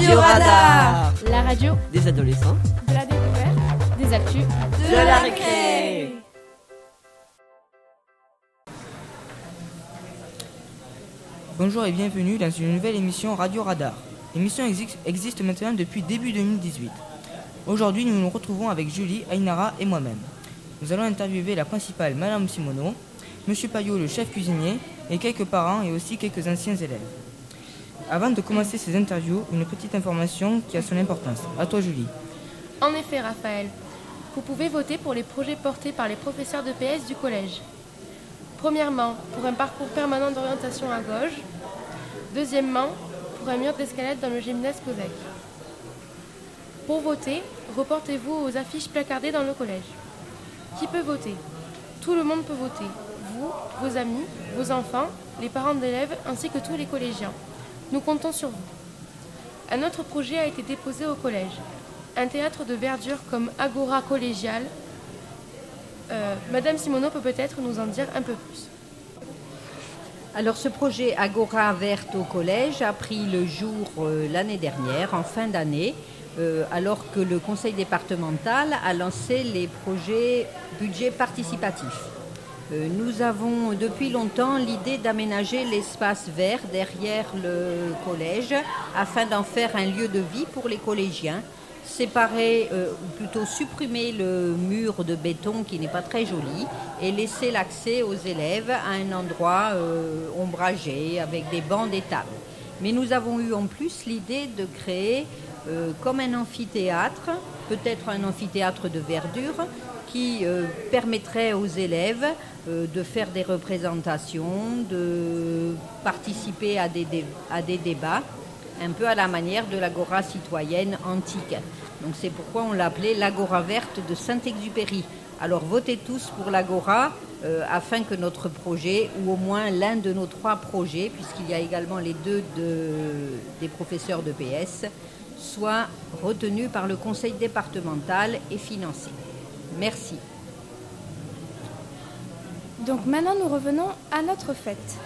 Radio Radar La radio Des adolescents de la découverte, des actus, de la récré Bonjour et bienvenue dans une nouvelle émission Radio Radar. L'émission exi- existe maintenant depuis début 2018. Aujourd'hui, nous nous retrouvons avec Julie, Ainara et moi-même. Nous allons interviewer la principale, Madame Simoneau, Monsieur Payot, le chef cuisinier, et quelques parents et aussi quelques anciens élèves. Avant de commencer ces interviews, une petite information qui a son importance. À toi, Julie. En effet, Raphaël, vous pouvez voter pour les projets portés par les professeurs de PS du collège. Premièrement, pour un parcours permanent d'orientation à gauche. Deuxièmement, pour un mur d'escalade dans le gymnase Cosec. Pour voter, reportez-vous aux affiches placardées dans le collège. Qui peut voter? Tout le monde peut voter. Vous, vos amis, vos enfants, les parents d'élèves ainsi que tous les collégiens. Nous comptons sur vous. Un autre projet a été déposé au collège. Un théâtre de verdure comme Agora collégiale. Euh, Madame Simoneau peut peut-être nous en dire un peu plus. Alors ce projet Agora verte au collège a pris le jour euh, l'année dernière, en fin d'année, euh, alors que le conseil départemental a lancé les projets budget participatif. Euh, nous avons depuis longtemps l'idée d'aménager l'espace vert derrière le collège afin d'en faire un lieu de vie pour les collégiens séparer euh, ou plutôt supprimer le mur de béton qui n'est pas très joli et laisser l'accès aux élèves à un endroit euh, ombragé avec des bancs des tables. Mais nous avons eu en plus l'idée de créer comme un amphithéâtre, peut-être un amphithéâtre de verdure, qui euh, permettrait aux élèves euh, de faire des représentations, de participer à des, débats un peu à la manière de l'agora citoyenne antique. Donc c'est pourquoi on l'appelait l'agora verte de Saint-Exupéry. Alors votez tous pour l'agora euh, afin que notre projet, ou au moins l'un de nos trois projets, puisqu'il y a également les deux de- des professeurs de PS, soit retenu par le conseil départemental et financé. Merci. Donc maintenant nous revenons à notre fête.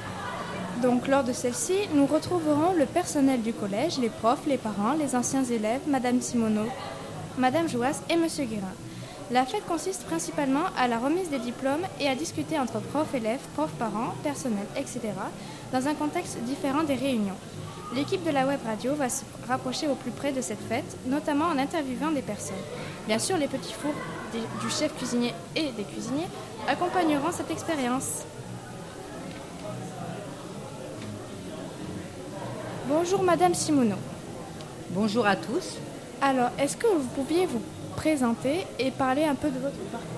Donc lors de celle-ci, nous retrouverons le personnel du collège, les profs, les parents, les anciens élèves, Madame Simoneau, Madame Jouas et Monsieur Guérin. La fête consiste principalement à la remise des diplômes et à discuter entre profs, élèves, profs, parents, personnel, etc. dans un contexte différent des réunions. L'équipe de la web radio va se rapprocher au plus près de cette fête, notamment en interviewant des personnes. Bien sûr, les petits fours des- du chef cuisinier et des cuisiniers accompagneront cette expérience. Bonjour Madame Simoneau. Bonjour à tous. Alors, est-ce que vous pouviez vous présenter et parler un peu de votre parcours?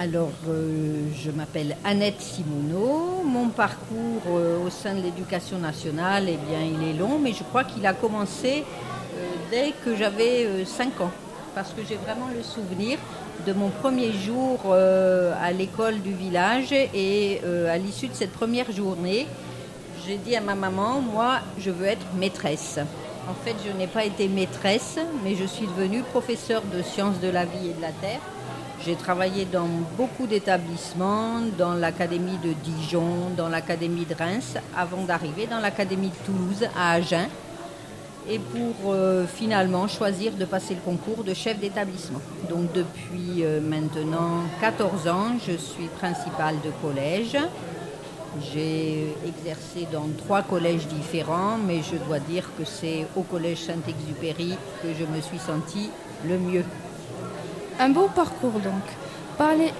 Alors, euh, je m'appelle Annette Simoneau. Mon parcours euh, au sein de l'éducation nationale, eh bien, il est long, mais je crois qu'il a commencé euh, dès que j'avais 5 ans. Parce que j'ai vraiment le souvenir de mon premier jour à l'école du village et à l'issue de cette première journée, j'ai dit à ma maman, moi, je veux être maîtresse. En fait, je n'ai pas été maîtresse, mais je suis devenue professeure de sciences de la vie et de la terre. J'ai travaillé dans beaucoup d'établissements, dans l'académie de Dijon, dans l'académie de Reims, avant d'arriver dans l'académie de Toulouse à Agen, et pour euh, finalement choisir de passer le concours de chef d'établissement. Donc depuis euh, maintenant 14 ans, je suis principale de collège. J'ai exercé dans trois collèges différents, mais je dois dire que c'est au collège Saint-Exupéry que je me suis sentie le mieux. Un beau parcours donc.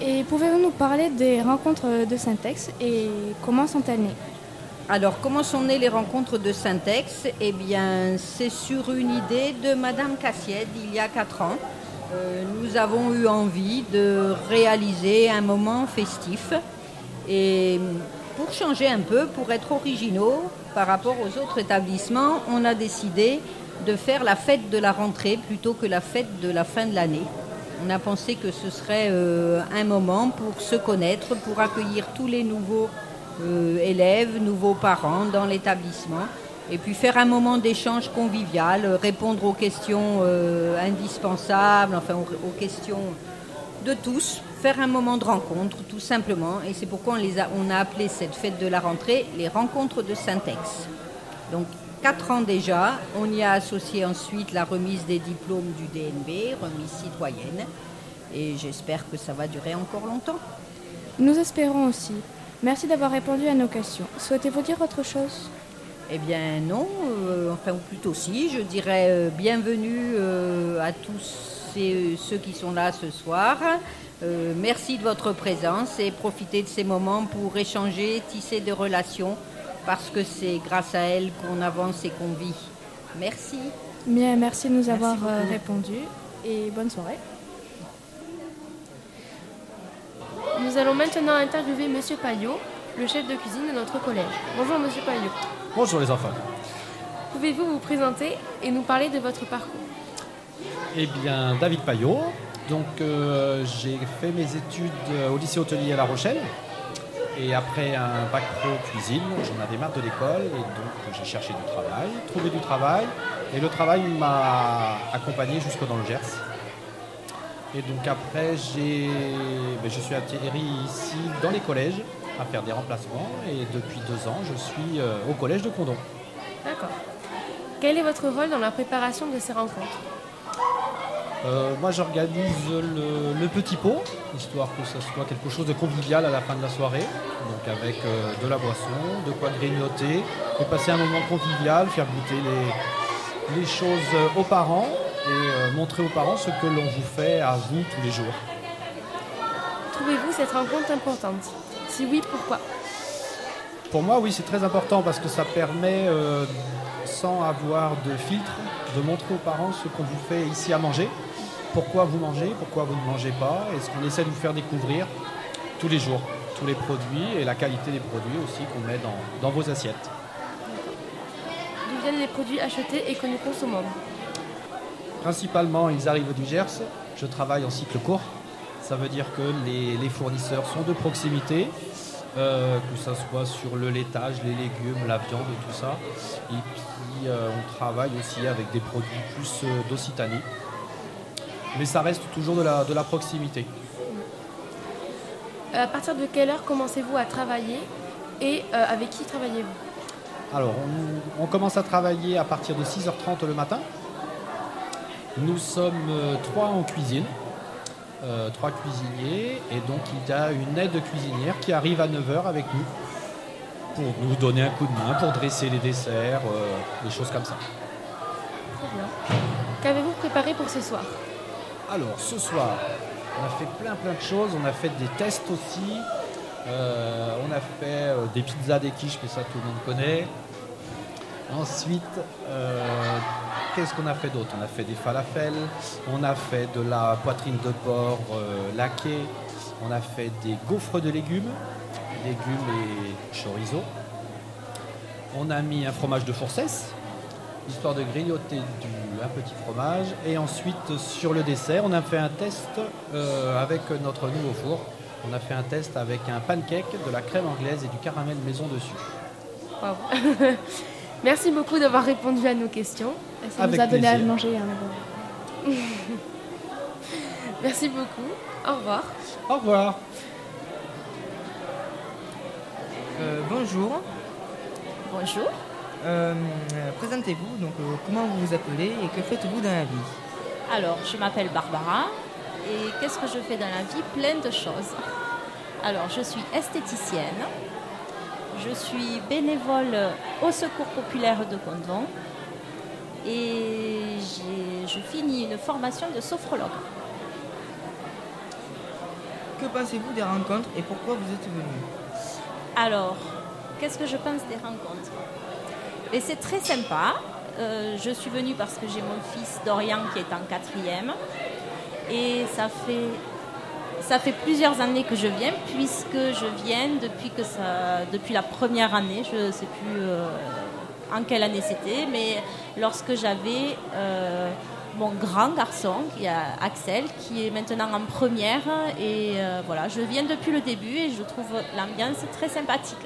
Et pouvez-vous nous parler des rencontres de Syntex et comment sont-elles nées? Alors, comment sont nées les rencontres de Syntex? Eh bien, c'est sur une idée de Madame Cassiette il y a quatre ans. Euh, nous avons eu envie de réaliser un moment festif et pour changer un peu, pour être originaux par rapport aux autres établissements, on a décidé de faire la fête de la rentrée plutôt que la fête de la fin de l'année. On a pensé que ce serait euh, un moment pour se connaître, pour accueillir tous les nouveaux euh, élèves, nouveaux parents dans l'établissement, et puis faire un moment d'échange convivial, euh, répondre aux questions indispensables, enfin aux, questions de tous, faire un moment de rencontre tout simplement, et c'est pourquoi on, les a, on a appelé cette fête de la rentrée les rencontres de Syntex. Donc, quatre ans déjà. On y a associé ensuite la remise des diplômes du DNB, remise citoyenne. Et j'espère que ça va durer encore longtemps. Nous espérons aussi. Merci d'avoir répondu à nos questions. Souhaitez-vous dire autre chose? Eh bien non, euh, enfin ou plutôt si, je dirais euh, bienvenue euh, à tous ces- ceux qui sont là ce soir. Merci de votre présence et profitez de ces moments pour échanger, tisser des relations, parce que c'est grâce à elles qu'on avance et qu'on vit. Merci. Bien, merci de nous avoir beaucoup. euh, répondu et bonne soirée. Nous allons maintenant interviewer Monsieur Payot, le chef de cuisine de notre collège. Bonjour Monsieur Payot. Bonjour les enfants. Pouvez-vous vous présenter et nous parler de votre parcours? Eh bien, David Payot. Donc, euh, j'ai fait mes études au lycée hôtelier à La Rochelle. Et après un bac pro cuisine, j'en avais marre de l'école et donc j'ai cherché du travail, trouvé du travail. Et le travail m'a accompagné jusque dans le Gers. Et donc après, ben, je suis atterri ici dans les collèges à faire des remplacements. Et depuis deux ans, je suis euh, au collège de Condon. D'accord. Quel est votre rôle dans la préparation de ces rencontres? Euh, moi, j'organise le, le petit pot, histoire que ce soit quelque chose de convivial à la fin de la soirée. Donc, avec euh, de la boisson, de quoi grignoter, et passer un moment convivial, faire goûter les, les choses aux parents et euh, montrer aux parents ce que l'on vous fait à vous tous les jours. Trouvez-vous cette rencontre importante? Si oui, pourquoi? Pour moi, oui, c'est très important parce que ça permet, sans avoir de filtre, de montrer aux parents ce qu'on vous fait ici à manger. Pourquoi vous mangez, pourquoi vous ne mangez pas, et ce qu'on essaie de vous faire découvrir tous les jours, tous les produits et la qualité des produits aussi qu'on met dans, dans vos assiettes. D'où viennent les produits achetés et que nous consommons Principalement, ils arrivent du Gers. Je travaille en cycle court. Ça veut dire que les, les fournisseurs sont de proximité, euh, que ce soit sur le laitage, les légumes, la viande, tout ça. Et puis, euh, on travaille aussi avec des produits plus euh, d'Occitanie. Mais ça reste toujours de la, de la proximité. Euh, À partir de quelle heure commencez-vous à travailler et euh, avec qui travaillez-vous? Alors, on, on commence à travailler à partir de 6h30 le matin. Nous sommes euh, trois en cuisine, euh, trois cuisiniers, et donc il y a une aide cuisinière qui arrive à 9h avec nous pour nous donner un coup de main, pour dresser les desserts, des choses comme ça. Très bien. Qu'avez-vous préparé pour ce soir? Alors, ce soir, on a fait plein plein de choses. On a fait des tests aussi. Euh, on a fait euh, des pizzas, des quiches, mais ça tout le monde connaît. Ensuite, euh, qu'est-ce qu'on a fait d'autre? On a fait des falafels, on a fait de la poitrine de porc laquée, on a fait des gaufres de légumes, légumes et chorizo. On a mis un fromage de fourcesse, histoire de grignoter du, un petit fromage. Et ensuite, sur le dessert, on a fait un test euh, avec notre nouveau four. On a fait un test avec un pancake, de la crème anglaise et du caramel maison dessus. Merci beaucoup d'avoir répondu à nos questions. Ça Avec nous a donné à manger. hein. Merci beaucoup. Au revoir. Au revoir. Euh, bonjour. Bonjour, Euh, Présentez-vous, donc euh, comment vous vous appelez et que faites-vous dans la vie? Alors je m'appelle Barbara et qu'est-ce que je fais dans la vie? Plein de choses. Alors je suis esthéticienne, je suis bénévole au Secours populaire de Condon et je finis une formation de sophrologue. Que pensez-vous des rencontres et pourquoi vous êtes venu Alors, qu'est-ce que je pense des rencontres? Et c'est très sympa. Euh, je suis venue parce que j'ai mon fils Dorian qui est en quatrième. Et ça fait, ça fait plusieurs années que je viens, puisque je viens depuis, que ça, depuis la première année. Je ne sais plus euh, en quelle année c'était, mais lorsque j'avais euh, mon grand garçon, qui Axel, qui est maintenant en première. Et voilà, je viens depuis le début et je trouve l'ambiance très sympathique.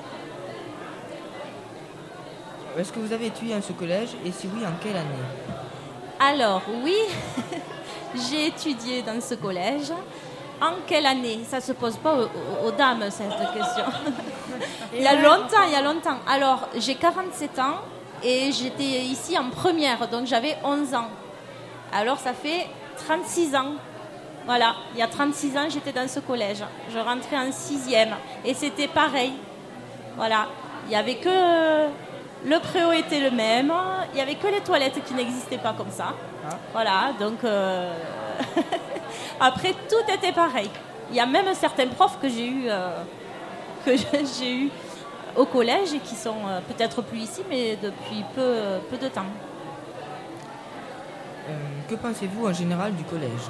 Est-ce que vous avez étudié dans ce collège et si oui, en quelle année Alors, oui, j'ai étudié dans ce collège. En quelle année? Ça se pose pas aux, aux- aux dames, cette question. il y a longtemps, il y a longtemps. Alors, j'ai 47 ans et j'étais ici en première, donc j'avais 11 ans. Alors ça fait 36 ans. Voilà, il y a 36 ans, j'étais dans ce collège. Je rentrais en sixième et c'était pareil. Voilà, il n'y avait que le préau était le même, il n'y avait que les toilettes qui n'existaient pas comme ça. Voilà, donc euh, après tout était pareil. Il y a même certains profs que j'ai eu euh, que j'ai eu au collège et qui sont euh, peut-être plus ici, mais depuis peu, peu de temps. Que pensez-vous en général du collège?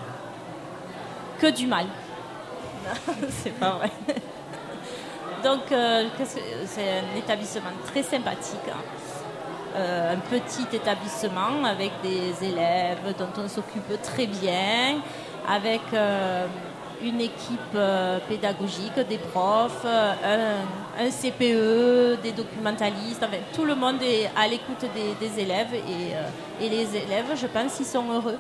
Que du mal. C'est pas vrai. Donc, euh, c'est un établissement très sympathique. hein. Euh, un petit établissement avec des élèves dont on s'occupe très bien, avec euh, une équipe euh, pédagogique, des profs, un, un CPE, des documentalistes, enfin, tout le monde est à l'écoute des, des élèves et, et les élèves, je pense, ils sont heureux.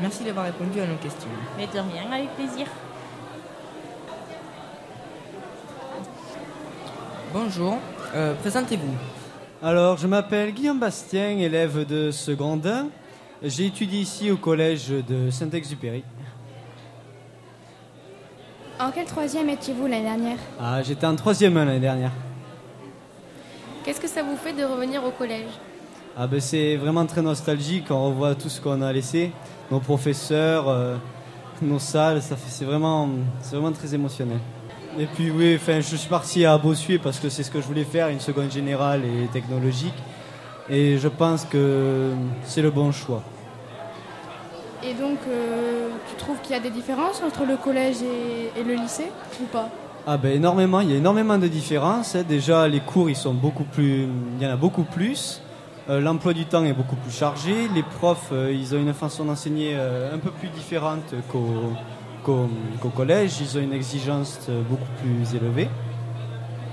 Merci d'avoir répondu à nos questions. Mais de rien, avec plaisir. Bonjour, euh, présentez-vous. Alors, je m'appelle Guillaume Bastien, élève de seconde. J'ai étudié ici au collège de Saint-Exupéry. En quel troisième étiez-vous l'année dernière? Ah, j'étais en troisième l'année dernière. Qu'est-ce que ça vous fait de revenir au collège? Ah ben c'est vraiment très nostalgique, on revoit tout ce qu'on a laissé, nos professeurs, euh, nos salles, ça fait, c'est vraiment, c'est vraiment très émotionnel. Et puis oui, enfin, je suis parti à Bossuet parce que c'est ce que je voulais faire, une seconde générale et technologique. Et je pense que c'est le bon choix. Et donc, euh, tu trouves qu'il y a des différences entre le collège et, et le lycée ou pas? Ah ben énormément, il y a énormément de différences. hein. Déjà les cours ils sont beaucoup plus, il y en a beaucoup plus. Euh, L'emploi du temps est beaucoup plus chargé. Les profs euh, ils ont une façon d'enseigner un peu plus différente qu'au qu'au collège. Ils ont une exigence euh, beaucoup plus élevée.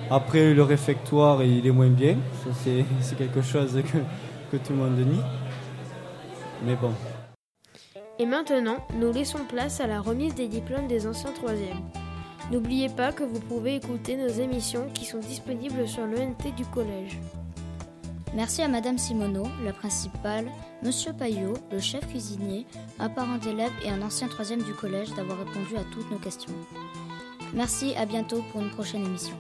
Après le réfectoire il est moins bien. C'est quelque chose que, que tout le monde nie. Mais bon. Et maintenant, nous laissons place à la remise des diplômes des anciens troisièmes. N'oubliez pas que vous pouvez écouter nos émissions qui sont disponibles sur l'ENT du collège. Merci à Madame Simoneau, la principale, Monsieur Payot, le chef cuisinier, un parent d'élève et un ancien troisième du collège d'avoir répondu à toutes nos questions. Merci, à bientôt pour une prochaine émission.